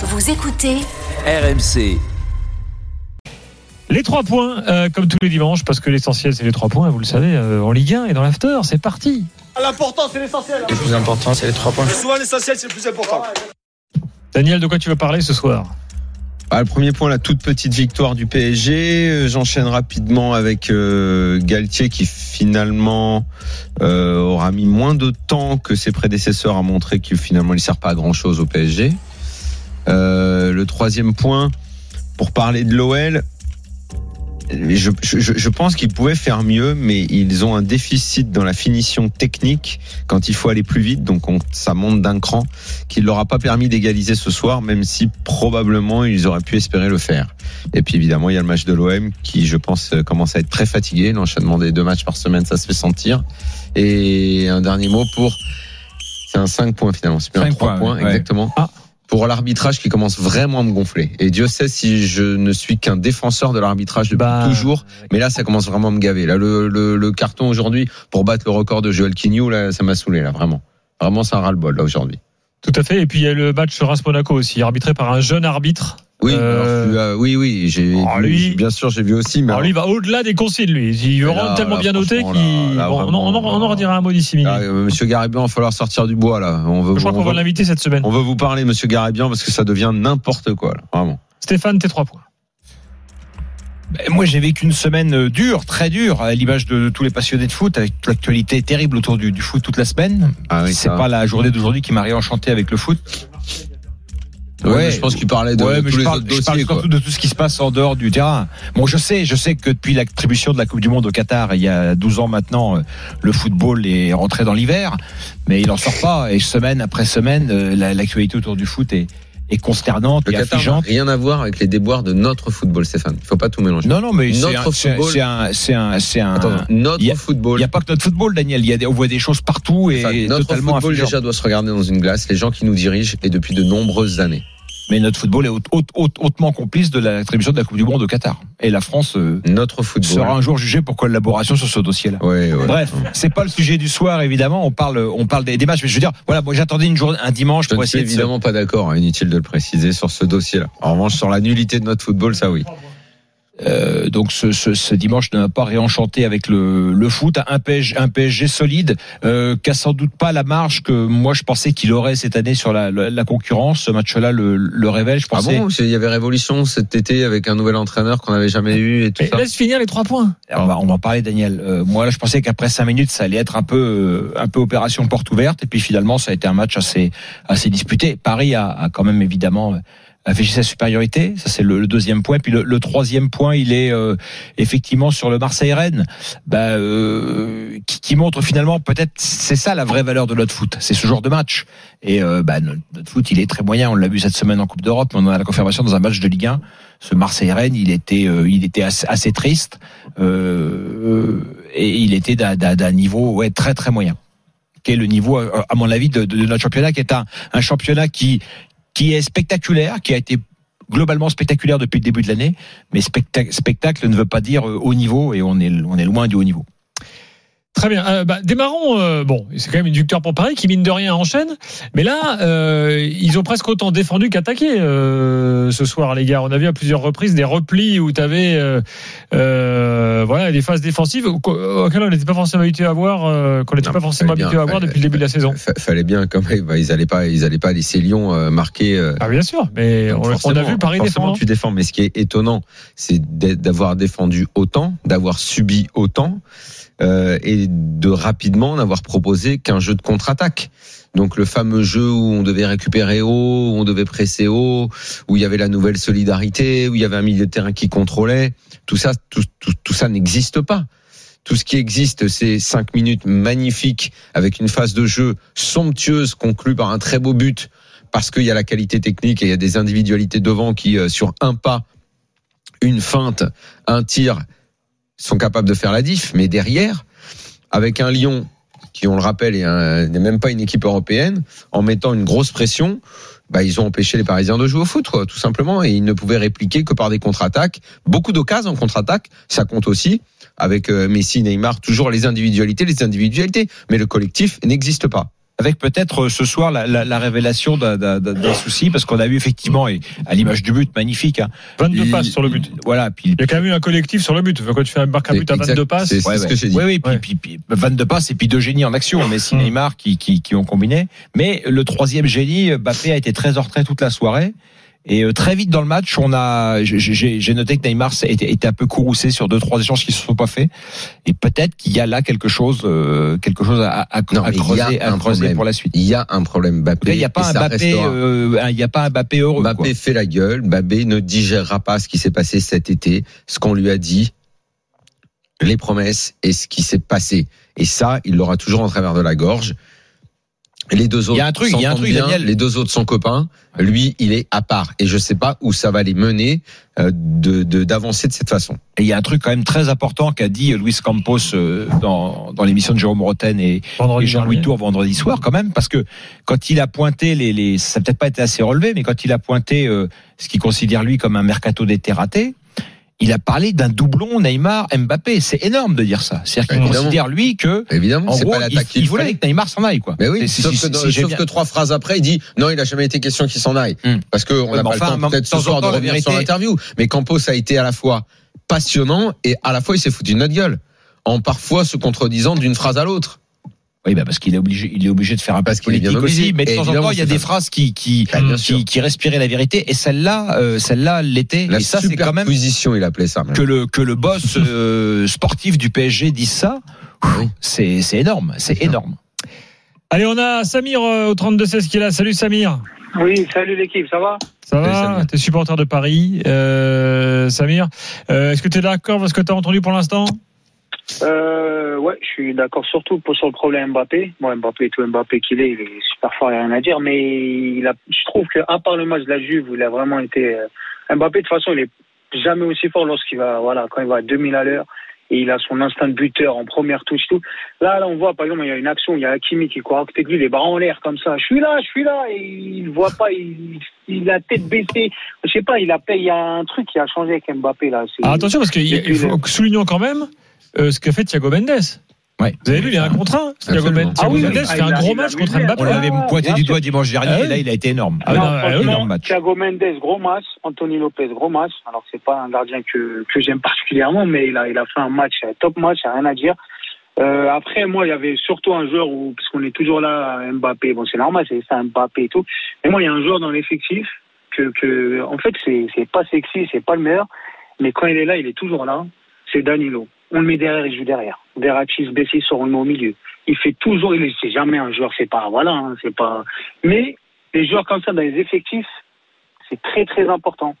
Vous écoutez RMC. Les trois points, euh, comme tous les dimanches, parce que l'essentiel c'est les trois points, vous le savez, euh, en Ligue 1 et dans l'after, c'est parti. L'important, c'est l'essentiel. Le plus important, c'est les trois points. Souvent, l'essentiel, c'est le plus important. Daniel, de quoi tu veux parler ce soir? Ah, le premier point, la toute petite victoire du PSG. Euh, J'enchaîne rapidement avec euh, Galtier qui finalement euh, aura mis moins de temps que ses prédécesseurs à montrer qu'il finalement il sert pas à grand chose au PSG. Euh, le troisième point, pour parler de l'OL, je, je, je pense qu'ils pouvaient faire mieux, mais ils ont un déficit dans la finition technique quand il faut aller plus vite, donc on- ça monte d'un cran, qui ne leur a pas permis d'égaliser ce soir, même si probablement ils auraient pu espérer le faire. Et puis évidemment, il y a le match de l'OM qui, je pense, commence à être très fatigué. L'enchaînement des deux matchs par semaine, ça se fait sentir. Et un dernier mot pour... C'est un 5 points finalement, c'est bien Cinq 3 points, points, ouais. exactement. Ah. Pour l'arbitrage qui commence vraiment à me gonfler. Et Dieu sait si je ne suis qu'un défenseur de l'arbitrage depuis Bah, toujours. Mais là, ça commence vraiment à me gaver. Là, le, le, le carton aujourd'hui pour battre le record de Joel Quignou, là, ça m'a saoulé, là, vraiment. Vraiment, c'est un ras-le-bol, là, aujourd'hui. Tout à fait. Et puis il y a le match Reims-Monaco aussi, arbitré par un jeune arbitre. Oui, Euh, alors, oui, oui, j'ai, Oh, lui- bien sûr, j'ai vu aussi, mais Alors lui, il va au-delà des consignes, lui. Il là, tellement là, bien noté Bon, on, en- on en- on en redira un mot d'ici minutes. Ah, euh, Monsieur Garibian, il va falloir sortir du bois, là. On veut, Je crois on qu'on va l'inviter cette semaine. on veut vous parler, Monsieur Garibian, parce que ça devient n'importe quoi, là, vraiment. Stéphane, tes trois points. Ben, Moi, j'ai vécu une semaine euh, dure, très dure, à l'image de tous les passionnés de foot, avec l'actualité terrible autour du, du foot toute la semaine. Ah oui, c'est pas la journée d'aujourd'hui qui m'a réenchanté avec le foot. Ouais, je pense qu'il parlait de, ouais, tous je les parle, autres je parle dossiers, surtout de tout ce qui se passe en dehors du terrain. Bon, je sais, je sais que depuis l'attribution de la Coupe du Monde au Qatar, il y a 12 ans maintenant, euh, le football est rentré dans l'hiver, mais il en sort pas. Et semaine après semaine, euh, la- l'actualité autour du foot est, est consternante Le et Qatar rien à voir avec les déboires de notre football, Stéphane. Il faut pas tout mélanger. Non, non, mais c'est un, c'est un- football- c'est un, c'est un, c'est un, Attends, notre il y a- football. Il n'y a pas que notre football, Daniel. Il y a des, on voit des choses partout et Enfin, notre totalement football déjà doit se regarder dans une glace. Les gens qui nous dirigent et depuis de nombreuses années. Mais notre football est haute- haute- haute- hautement complice de l'attribution de la Coupe du Monde au Qatar. Et la France euh, Notre football. sera un jour jugée pour collaboration sur ce dossier-là. Ouais, ouais. Bref, c'est pas le sujet du soir évidemment. On parle, on parle des, des matchs, mais je veux dire, voilà, moi j'attendais une journée, un dimanche Je pour suis essayer de se- évidemment pas d'accord, hein, inutile de le préciser sur ce dossier-là. En revanche, sur la nullité de notre football, ça oui. Euh, donc ce, ce, ce dimanche ne m'a pas réenchanté avec le, le foot. Un PSG, un PSG solide, euh, qui a sans doute pas la marge que moi je pensais qu'il aurait cette année sur la, la, la concurrence. Ce match-là le, le révèle. Je Ah pensais. bon Il y avait révolution cet été avec un nouvel entraîneur qu'on n'avait jamais eu et tout Mais ça. laisse finir les trois points. on, va, on va en parler, Daniel. Euh, moi, là, je pensais qu'après cinq minutes, ça allait être un peu, euh, un peu opération porte ouverte. Et puis finalement, ça a été un match assez, assez disputé. Paris a, a quand même évidemment euh, affiché sa supériorité. Ça, c'est le, deuxième point. Puis le, troisième point, il est euh, effectivement sur le Marseille-Rennes, bah, euh, qui, montre finalement peut-être c'est ça la vraie valeur de notre foot. C'est ce genre de match. Et euh, bah, notre, foot, il est très moyen. On l'a vu cette semaine en Coupe d'Europe, mais on en a la confirmation dans un match de Ligue 1. Ce Marseille-Rennes, il était, euh, il était assez, triste et il était d'un- niveau très très moyen. Qui est le niveau, à mon avis, de, notre championnat, qui est un championnat qui qui est spectaculaire, qui a été globalement spectaculaire depuis le début de l'année, mais spectacle, ne veut pas dire euh, haut niveau et on est loin du haut niveau. Très bien. Euh, bah, démarrons. euh, bon, c'est quand même une victoire pour Paris qui mine de rien enchaîne. Mais là, euh, ils ont presque autant défendu qu'attaqué euh, ce soir, les gars. On a vu à plusieurs reprises des replis où tu avais voilà des phases défensives auxquelles on n'était pas forcément habitué à voir, qu'on n'était pas forcément habitué à voir depuis le début de la saison. Fa- Fallait bien quand même. bah, ils allaient pas, ils allaient pas laisser Lyon marquer. Ah bien sûr, mais on, on a vu Paris défendre. tu défends. Mais ce qui est étonnant, c'est d'avoir défendu autant, d'avoir subi autant, euh, et de rapidement n'avoir proposé qu'un jeu de contre-attaque. Donc le fameux jeu où on devait récupérer haut, où on devait presser haut, où il y avait la nouvelle solidarité, où il y avait un milieu de terrain qui contrôlait. Tout ça, tout, tout, tout ça n'existe pas. Tout ce qui existe, c'est cinq minutes magnifiques avec une phase de jeu somptueuse conclue par un très beau but parce qu'il y a la qualité technique et il y a des individualités devant qui, euh, sur un pas, une feinte, un tir, sont capables de faire la diff. Mais derrière, avec un Lyon qui, on le rappelle, n'est même pas une équipe européenne, en mettant une grosse pression, bah, ils ont empêché les Parisiens de jouer au foot, tout simplement, et ils ne pouvaient répliquer que par des contre-attaques. Beaucoup d'occasions en contre-attaque, ça compte aussi, avec euh, Messi, Neymar, toujours les individualités, les individualités, mais le collectif n'existe pas. Avec peut-être euh, ce soir la, la, la révélation d'un- d'un d'un souci, parce qu'on a vu effectivement, et à l'image du but, magnifique. Hein, 22 il- passes sur le but. Voilà, puis Il y a quand même eu un collectif sur le but. Quand tu fais un marque un but à Exact. 22 passes, C'est- ce que j'ai dit. Oui, oui, puis, Ouais. puis, puis 22 passes et puis deux génies en action, Messi. Neymar qui, qui, qui ont combiné. Mais le troisième génie, Mbappé a été très en retrait toute la soirée. Et euh, très vite dans le match, on a, j'ai- noté que Neymar était, était un peu courroucé sur deux trois échanges qui se sont pas faits. Et peut-être qu'il y a là quelque chose, euh, quelque chose à, à, Non, à creuser, à creuser pour la suite. Il y a un problème. Il n'y a pas un restera. euh, il y a pas un Mbappé heureux. Mbappé quoi. fait la gueule. Mbappé ne digérera pas ce qui s'est passé cet été, ce qu'on lui a dit, les promesses et ce qui s'est passé. Et ça, il l'aura toujours en travers de la gorge. Les deux autres, Il y a un truc, il y a un truc, bien. Daniel. Les deux autres sont copains. Lui, il est à part. Et je sais pas où ça va les mener euh, de de- d'avancer de, cette façon. Et il y a un truc quand même très important qu'a dit Luis Campos euh, dans, dans l'émission de Jérôme Roten et, Jean-Louis. Tour vendredi soir quand même parce que quand il a pointé les, les ça n'a peut-être pas été assez relevé mais quand il a pointé euh, ce qu'il considère lui comme un mercato d'été raté il a parlé d'un doublon Neymar Mbappé c'est énorme de dire ça c'est-à-dire qu'il considère lui que Évidemment, en c'est gros pas il, il qu'il voulait que Neymar s'en aille quoi Mais oui, sauf, si- que, si sauf que trois phrases après, il dit non, il a jamais été question qu'il s'en aille. Hmm. Parce qu'on Ouais, n'a mais pas enfin, le temps peut-être de ce soir de revenir sur vérité- l'interview. Mais Campos a été à la fois passionnant et à la fois il s'est foutu de notre gueule. En parfois se contredisant d'une phrase à l'autre. Oui bah parce qu'il est obligé il est obligé de faire un Parce politique aussi mais de temps en temps il y a des ça. phrases qui qui Ah, qui, respiraient la vérité et celle-là euh, celle-là l'était La et ça c'est quand même superposition, il appelait ça. même. que le que le boss euh, sportif du PSG dise ça, Oui. c'est c'est énorme, c'est énorme. Allez, on a Samir euh, au 32-16 qui est là. Salut Samir. Oui, salut l'équipe, ça va? Ça Salut, va. T'es supporter de Paris, euh, Samir. Euh, Est-ce que tu es d'accord avec ce que tu as entendu pour l'instant? Euh, Ouais, je suis d'accord surtout pour sur le problème Mbappé. Moi, Mbappé, tout Mbappé qu'il est, il est super fort, il n'y a rien à dire. Mais il a, je trouve qu'à part le match de la Juve, où il a vraiment été... euh, Mbappé, de toute façon, il est jamais aussi fort lorsqu'il va, voilà, quand il va à 2000 à l'heure. Et il a son instinct de buteur en première touche, tout. Là, là, on voit, par exemple, il y a une action, il y a Hakimi qui court à côté de lui, les bras en l'air, comme ça. Je suis là, je suis là. Et il voit pas, il, il a tête baissée. Je sais pas, il a, il y a un truc qui a changé avec Mbappé, là. Alors, Attention, parce il faut soulignons quand même euh, ce qu'a fait Thiago Mendes. Ouais. Vous avez vu, il y a un contre un. Thiago Absolument. Mendes, Ah Thiago oui, Mendes oui. fait Ah, un il a- gros match contre Mbappé. On Ah, l'avait pointé du doigt dimanche dernier, Ah et oui. là il a été énorme. Ah non, non, ah oui, franchement, énorme match. Thiago Mendes, gros match. Anthony Lopez, gros match. Alors, c'est pas un gardien que, que j'aime particulièrement, mais il a, il a fait un match, un top match, rien à dire. Euh, après, moi, il y avait surtout un joueur où, parce qu'on est toujours là, Mbappé. Bon, c'est normal, c'est ça, Mbappé et tout. Mais moi, il y a un joueur dans l'effectif que, que, en fait, c'est pas sexy, c'est pas le meilleur. Mais quand il est là, il est toujours là. C'est Danilo. On le met derrière, il joue derrière. Verratti, Bessi, on le met au milieu. Il fait toujours, il est, c'est jamais un joueur, c'est pas, voilà, hein, c'est pas. Mais les joueurs comme ça dans les effectifs, c'est très très important.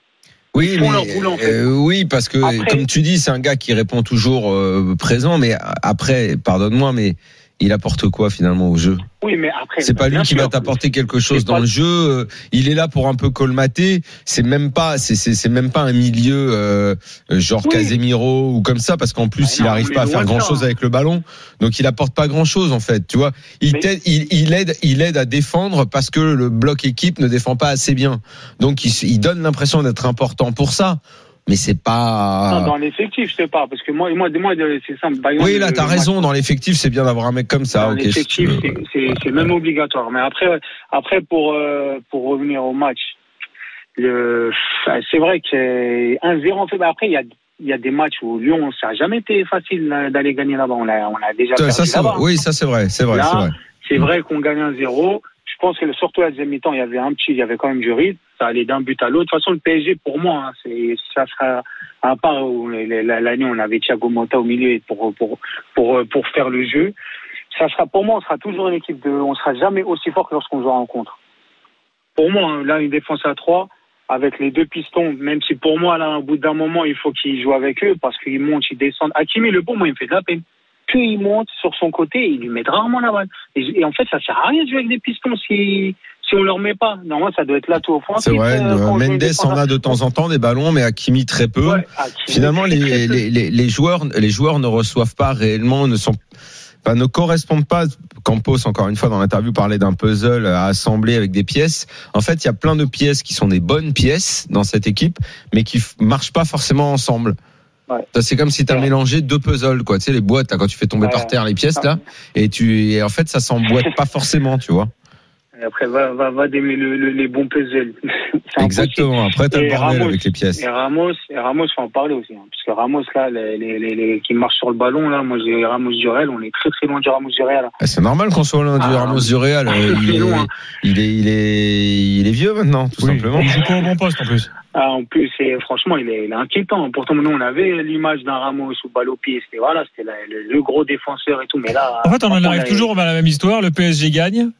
Oui, mais, boulot, en fait. euh, oui, parce que Après- comme tu dis, c'est un gars qui répond toujours euh, présent, mais après, pardonne-moi, mais il apporte quoi finalement au jeu Oui, mais après. C'est pas lui qui sûr, va t'apporter quelque chose dans pas- le jeu. euh, Il est là pour un peu colmater. C'est même pas, c'est c'est c'est même pas un milieu euh, genre Oui. Casemiro ou comme ça, parce qu'en plus Ah il non, arrive mais pas à faire grand chose hein. avec le ballon. Donc il apporte pas grand chose en fait. Tu vois, il Mais- t'aide, il, il aide, il aide à défendre parce que le bloc équipe ne défend pas assez bien. Donc il, il donne l'impression d'être important pour ça. Mais c'est pas. Non, dans l'effectif, je sais pas, parce que moi, moi, moi c'est simple. Oui, là, t'as le raison. Dans l'effectif, c'est bien d'avoir un mec comme ça. dans l'effectif, c'est- même obligatoire. Mais après, après pour euh, pour revenir au match, c'est vrai que 1-0 en fait. Après, il y a il y a des matchs où Lyon, ça a jamais été facile euh, d'aller gagner là-bas. On a on a déjà Ça, perdu ça. Oui, ça c'est vrai, c'est vrai, c'est vrai. C'est vrai qu'on gagne un 0. Je pense que surtout à la deuxième mi-temps, il y avait un petit, il y avait quand même du rythme. Ça allait d'un but à l'autre. De toute façon, le PSG, pour moi, hein, ça sera, à part l'année on avait Thiago Motta au milieu pour, faire le jeu. Ça sera, pour moi, on sera toujours une équipe de, on sera jamais aussi fort que lorsqu'on joue en rencontre. Pour moi, hein, là, une défense à 3, avec les deux pistons, même si pour moi, là, au bout d'un moment, il faut qu'il joue avec eux parce qu'ils montent, ils descendent. Hakimi, le bon, moi, il me fait de la peine. Plus il monte sur son côté, il lui met rarement la balle. Et, et en fait, ça sert à rien de jouer avec des pistons si, si on leur met pas. Normalement, ça doit être là tout offensif. C'est vrai, euh, Mendes en a de temps en temps des ballons, mais Hakimi très peu. Ouais, Hakimi, Finalement, les, très peu. les, les, les joueurs, les joueurs ne reçoivent pas réellement, ne sont, ne correspondent pas. Campos, encore une fois, dans l'interview, parlait d'un puzzle à assembler avec des pièces. En fait, il y a plein de pièces qui sont des bonnes pièces dans cette équipe, mais qui marchent pas forcément ensemble. C'est comme si tu as Ouais. mélangé deux puzzles, quoi. Tu sais, les boîtes, là, quand tu fais tomber Ouais. par terre les pièces, là, et tu, et en fait, ça s'emboîte pas forcément, tu vois. Et après, va, va, va démêler le- le- les bons puzzles. Exactement. Après, t'as le bordel Ramos. avec les pièces. Et Ramos, et Ramos, faut en parler aussi. hein, parce que Ramos, là, les, les, les, les- qui marchent sur le ballon, là, moi, j'ai Ramos du Real, on est très très loin du Ramos du Real. là. Ah, C'est normal qu'on soit loin du Ah, Ramos du Real. Il est, hein. il est, il est, il est vieux maintenant, tout Oui, simplement. Il joue pas au bon poste en plus. Ah, en plus, c'est, franchement, il est, il est inquiétant. Pourtant, nous, on avait l'image d'un Ramos ou balle au pied. C'était, voilà, c'était la- le, le gros défenseur et tout. Mais là. En fait, on en arrive toujours à la même histoire. Le PSG gagne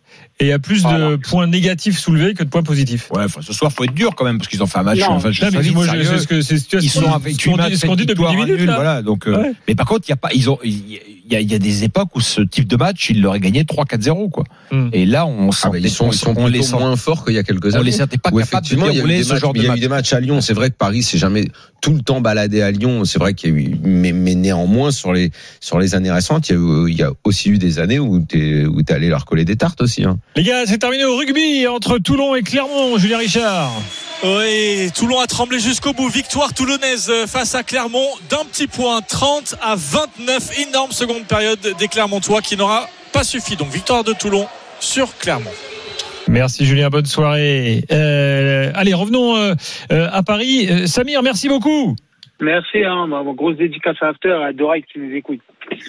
et il y a plus de Voilà. points négatifs soulevés que de points positifs. Ouais, enfin, ce soir, faut être dur quand même, parce qu'ils ont fait un match, Non. enfin, je Non, mais moi, c'est ce que c'est Ils ce qu'on- sont avec ce qu'on dit, depuis 10 minutes. là. Voilà, donc, euh, Ouais. mais par contre, il y a pas, ils ont, il y a, il y a des époques où ce type de match, ils l'auraient gagné 3-4-0, quoi. Hmm. Et là, on Ah, bah, ils sont, on, ils sont on les sent- moins forts qu'il y a quelques on années. les sentait pas capables de effectivement, il y a eu dérouler des ce matchs, genre de il y a eu des matchs à Lyon. C'est vrai que Paris s'est jamais tout le temps baladé à Lyon. C'est vrai qu'il y a eu, mais, mais néanmoins sur les sur les années récentes, il y a, eu- il y a aussi eu des années où t'es où t'es allé leur coller des tartes aussi. Hein. Les gars, c'est terminé au rugby entre Toulon et Clermont. Julien Richard. Oui, Toulon a tremblé jusqu'au bout. Victoire toulonnaise face à Clermont d'un petit point, 30 à 29. Énorme seconde période des Clermontois qui n'aura pas suffi. Donc victoire de Toulon sur Clermont. Merci Julien, bonne soirée. Euh, allez, revenons euh, euh, à Paris. Euh, Samir, merci beaucoup. Merci, hein, bon, grosse dédicace à After, à Doraï qui nous écoute.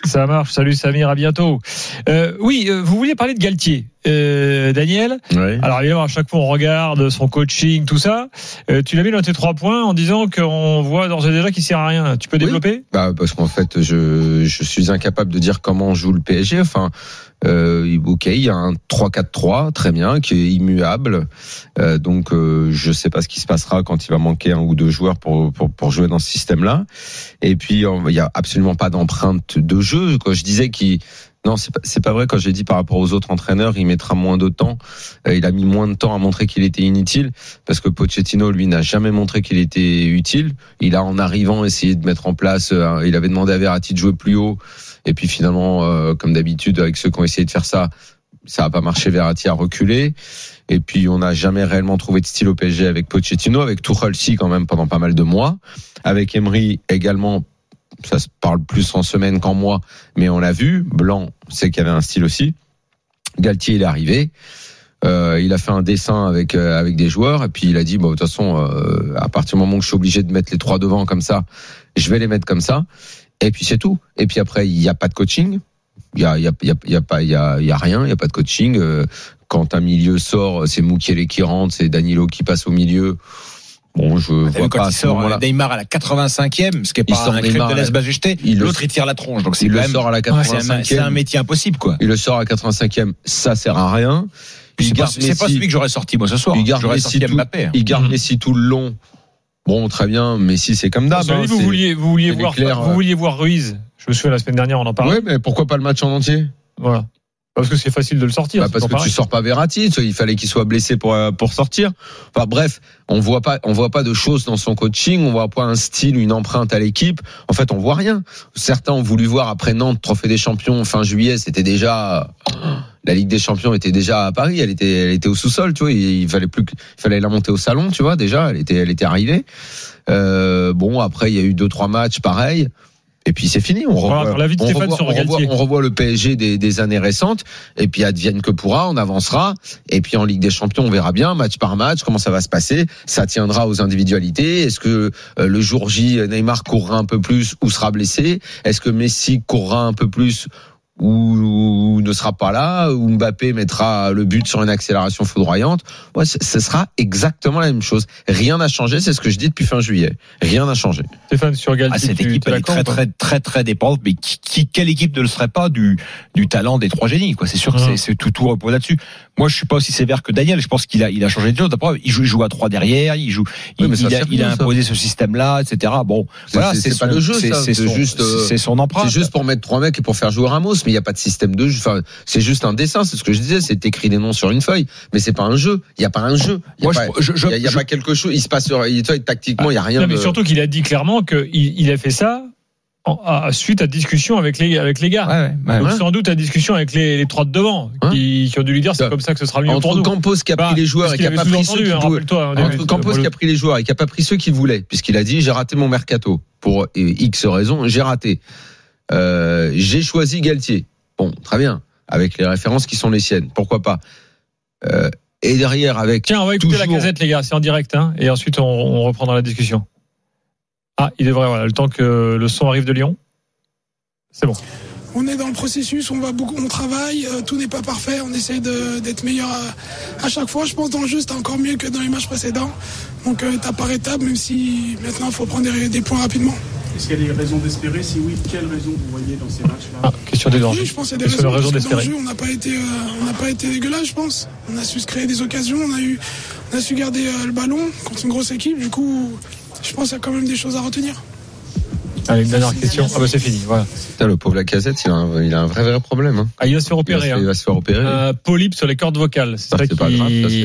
Ça marche. Salut Samir, à bientôt. Euh, oui, euh, vous vouliez parler de Galtier, euh, Daniel. Alors évidemment, à chaque fois on regarde son coaching, tout ça. Euh, tu l'as mis dans tes trois points en disant qu'on voit d'ores et déjà qu'il sert à rien. Tu peux Oui. développer? Bah, parce qu'en fait, je, je suis incapable de dire comment joue le PSG. Enfin, euh, ok, il y a un 3-4-3, très bien, qui est immuable. Euh, donc, euh, je sais pas ce qui se passera quand il va manquer un ou deux joueurs pour, pour, pour jouer dans ce système-là. Et puis, il y a absolument pas d'empreinte de jeu. Quand je disais qu'il non, c'est pas, pas vrai. Quand j'ai dit par rapport aux autres entraîneurs, il mettra moins de temps. Euh, il a mis moins de temps à montrer qu'il était inutile, parce que Pochettino, lui, n'a jamais montré qu'il était utile. Il a, en arrivant, essayé de mettre en place. euh, il avait demandé à Verratti de jouer plus haut, et puis finalement, euh, comme d'habitude, avec ceux qui ont essayé de faire ça, ça n'a pas marché. Verratti a reculé. Et puis, on n'a jamais réellement trouvé de style au PSG avec Pochettino, avec Tuchel quand même pendant pas mal de mois, avec Emery également. Ça se parle plus en semaine qu'en mois, mais on l'a vu. Blanc, c'est qu'il avait un style aussi. Galtier, il est arrivé. Euh, il a fait un dessin avec euh, avec des joueurs et puis il a dit bon de toute façon euh, à partir du moment où je suis obligé de mettre les trois devant comme ça, je vais les mettre comme ça et puis c'est tout. Et puis après il n'y a pas de coaching, il y a il y a y a, a pas il y a rien, il y a pas de coaching. Euh, quand un milieu sort, c'est Moukielé qui rentre, c'est Danilo qui passe au milieu. Bon, je vois pas quand à il sort moment-là. euh, Neymar à la 85e, ce qui est Il pas sort un Neymar de à la- laisse majesté. Il le- L'autre, il tire la tronche. Donc c'est le même, sort à la c'est un, c'est un 85e. métier impossible, quoi. Il le sort à la 85e, ça sert à rien. C'est pas, celui que j'aurais sorti, moi, ce soir. Il garde J'aurais Messi sorti tout- Mbappé. Il garde Mhm. Messi tout le long. Bon, très bien. Messi, c'est comme d'hab. Vous hein, vous c'est- vouliez, vous vouliez voir, vous euh. vouliez voir Ruiz. Je me souviens la semaine dernière, on en parlait. Ouais, mais pourquoi pas le match en entier? Voilà. Parce que c'est facile de le sortir. Bah, Parce que tu pareil. sors pas Verratti. Il fallait qu'il soit blessé pour euh, pour sortir. Enfin bref, on voit pas on voit pas de choses dans son coaching. On voit pas un style, une empreinte à l'équipe. En fait, on voit rien. Certains ont voulu voir après Nantes Trophée des Champions fin juillet. C'était déjà la Ligue des Champions était déjà à Paris. Elle était elle était au sous-sol. Tu vois, il, fallait plus il fallait la monter au salon. Tu vois déjà, elle était elle était arrivée. Euh, bon après il y a eu deux trois matchs pareils. Et puis c'est fini. On revoit, on revoit- on revoit le PSG des, des années récentes. Et puis advienne que pourra, on avancera. Et puis en Ligue des Champions, on verra bien match par match comment ça va se passer. Ça tiendra aux individualités. Est-ce que euh, le jour J, Neymar courra un peu plus ou sera blessé? Est-ce que Messi courra un peu plus ou, ou ne sera pas là Ou Mbappé mettra le but sur une accélération foudroyante Ouais, ce sera exactement la même chose. Rien n'a changé. C'est ce que je dis depuis fin juillet. Rien n'a changé. Stéphane sur Galtier. Ah, cette équipe elle est très très très très dépendante mais qui, qui- quelle équipe ne le serait pas du du talent des trois génies quoi c'est sûr que c'est- c'est tout tout repose là-dessus moi je suis pas aussi sévère que Daniel je pense qu'il a il a changé de choses D'abord, il joue il joue à trois derrière il joue il, Oui, mais ça il a, il a ça. imposé ce système là etc bon C'est- voilà c'est- pas son- le jeu, c'est ça. c'est juste, euh, c'est son empreinte C'est juste pour mettre trois mecs et pour faire jouer Ramos, mais il n'y a pas de système de jeu. Enfin, c'est juste un dessin, c'est ce que je disais, c'est écrit des noms sur une feuille, mais c'est pas un jeu. Il n'y a pas un jeu. Il y a pas, je, je, il y a, il y a je- pas quelque chose. Il se passe sur, il- tactiquement, il y a rien. Non, mais de- surtout qu'il a dit clairement qu'il il a fait ça à- suite à discussion avec les, avec les gars. Ouais, ouais, ouais. Donc, Ouais. sans doute à discussion avec les, les trois de devant, Hein qui, qui ont dû lui dire c'est Ouais. comme ça que ce sera mieux pour Entre nous. Campos qui a Bah, pris les joueurs et qui a pas pris ceux hein, Entre. Campos qui a pris les joueurs et qui a pas pris ceux qu'il voulait, puisqu'il a dit j'ai raté mon mercato pour euh, X raisons, j'ai raté. Euh, j'ai choisi Galtier. Bon, très bien, avec les références qui sont les siennes, pourquoi pas? Euh, et derrière avec Tiens, on va écouter la casette, les gars, c'est en direct, hein, et ensuite on, on reprendra la discussion. Ah, il devrait, voilà, le temps que le son arrive de Lyon. C'est bon. On est dans le processus, on va beaucoup, on travaille, euh, tout n'est pas parfait, on essaie de- d'être meilleur à, à chaque fois. Je pense dans le jeu c'était encore mieux que dans les matchs précédents. Donc euh, étape par étape, même si maintenant il faut prendre des, des points rapidement. Est-ce qu'il y a des raisons d'espérer Si oui, quelles raisons vous voyez dans ces matchs-là Ah, question des dangers. Oui, je pense qu'il y a des raisons. d'espérer. jeu, on n'a pas été, euh, on n'a pas été dégueulasse, je pense. On a su se créer des occasions, on a eu, on a su garder euh, le ballon contre une grosse équipe. Du coup, je pense qu'il y a quand même des choses à retenir. Allez, une dernière question. Ah bah c'est fini, voilà. Putain, le pauvre Lacazette, il a un, il a un vrai vrai problème. Hein. Ah, il va se faire Il, va opérer. hein. il va se faire opérer. Un polype sur les cordes vocales. C'est Ça, c'est pas qui- grave, ça, c'est-.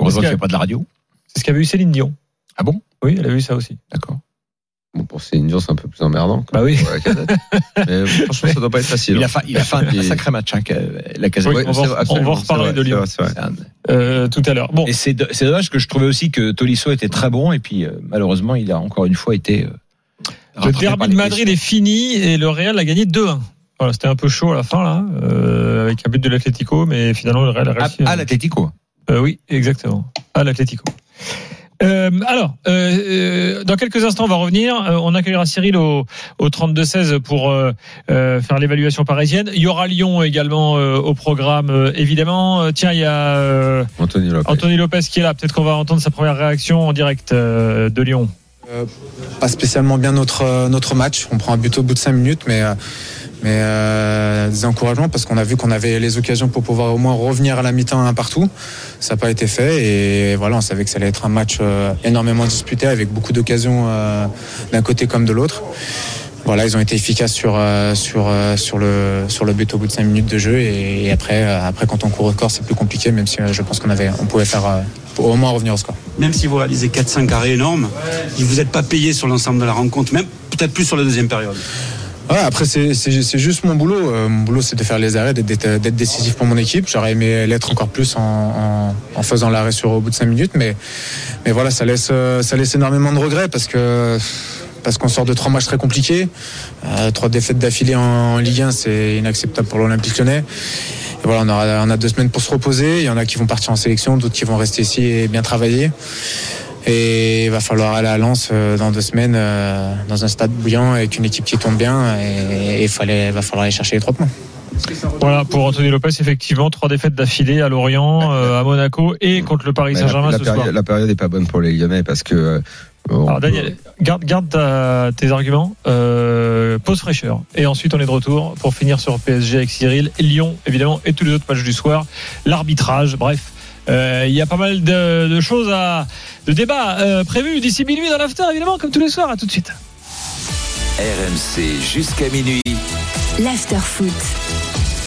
Heureusement qu'il n'y C'est a pas de la radio. ce qu'avait eu Céline Dion. Ah bon? Oui, elle a vu ça aussi. D'accord. Bon, pour Céline Dion, c'est un peu plus emmerdant. Bah oui. Mais franchement, ça doit pas être facile. Il a hein. fait, il a fait un, sacré match, hein, la casette. Oui, on va- on va reparler de Lyon. Euh, tout à l'heure. Bon, Et c'est do- c'est dommage que je trouvais aussi que Tolisso était très bon et puis euh, malheureusement il a encore une fois été. euh, le derby de Madrid est fini et le Real a gagné 2-1. Voilà, c'était un peu chaud à la fin là, euh, avec un but de l'Atlético, mais finalement le Real a réussi. À, à l'Atlético. Euh, oui, exactement. À l'Atlético. Euh, alors, euh, euh, dans quelques instants, on va revenir. Euh, on accueillera Cyril au, au 32-16 pour euh, euh, faire l'évaluation parisienne. Il y aura Lyon également euh, au programme, euh, évidemment. Euh, tiens, il y a euh, Anthony Lopez. Anthony Lopez qui est là. Peut-être qu'on va entendre sa première réaction en direct euh, de Lyon. pas spécialement bien notre notre match. On prend un but au bout de cinq minutes, mais euh, mais euh, des encouragements parce qu'on a vu qu'on avait les occasions pour pouvoir au moins revenir à la mi-temps un partout. Ça n'a pas été fait et voilà, on savait que ça allait être un match euh, énormément disputé avec beaucoup d'occasions euh, d'un côté comme de l'autre. Voilà, ils ont été efficaces sur sur sur le sur le but au bout de cinq minutes de jeu et, après après quand on court au score c'est plus compliqué même si je pense qu'on avait on pouvait faire au moins revenir au score. Même si vous réalisez 4-5 arrêts énormes, vous n'êtes pas payé sur l'ensemble de la rencontre, même peut-être plus sur la deuxième période. Ouais, après, c'est juste mon boulot. Euh, mon boulot, c'est de faire les arrêts, d'être- décisif pour mon équipe. J'aurais aimé l'être encore plus en, faisant l'arrêt sur au bout de cinq minutes, mais, mais voilà, ça laisse, euh, ça laisse énormément de regrets parce que parce qu'on sort de trois matchs très compliqués. Euh, trois défaites d'affilée en, en Ligue 1, c'est inacceptable pour l'Olympique lyonnais. Et voilà, on, aura, on a deux semaines pour se reposer. Il y en a qui vont partir en sélection, d'autres qui vont rester ici et bien travailler. Et il va falloir aller à Lens euh, dans deux semaines euh, dans un stade bouillant avec une équipe qui tourne bien et il fallait, va falloir aller chercher les trois points. Voilà pour Anthony Lopez, effectivement, trois défaites d'affilée à Lorient, euh, à Monaco et contre le Paris Saint-Germain la, ce soir. période, la période est pas bonne pour les Lyonnais parce que. euh, Alors peut- Daniel, garde, garde ta- tes arguments, euh, pause fraîcheur. Et ensuite on est de retour pour finir sur PSG avec Cyril, Lyon évidemment et tous les autres matchs du soir, l'arbitrage, bref. Euh, Il y a pas mal de, de choses à de débats euh, prévus d'ici minuit dans l'after évidemment comme tous les soirs. À tout de suite. RMC jusqu'à minuit. l'after foot.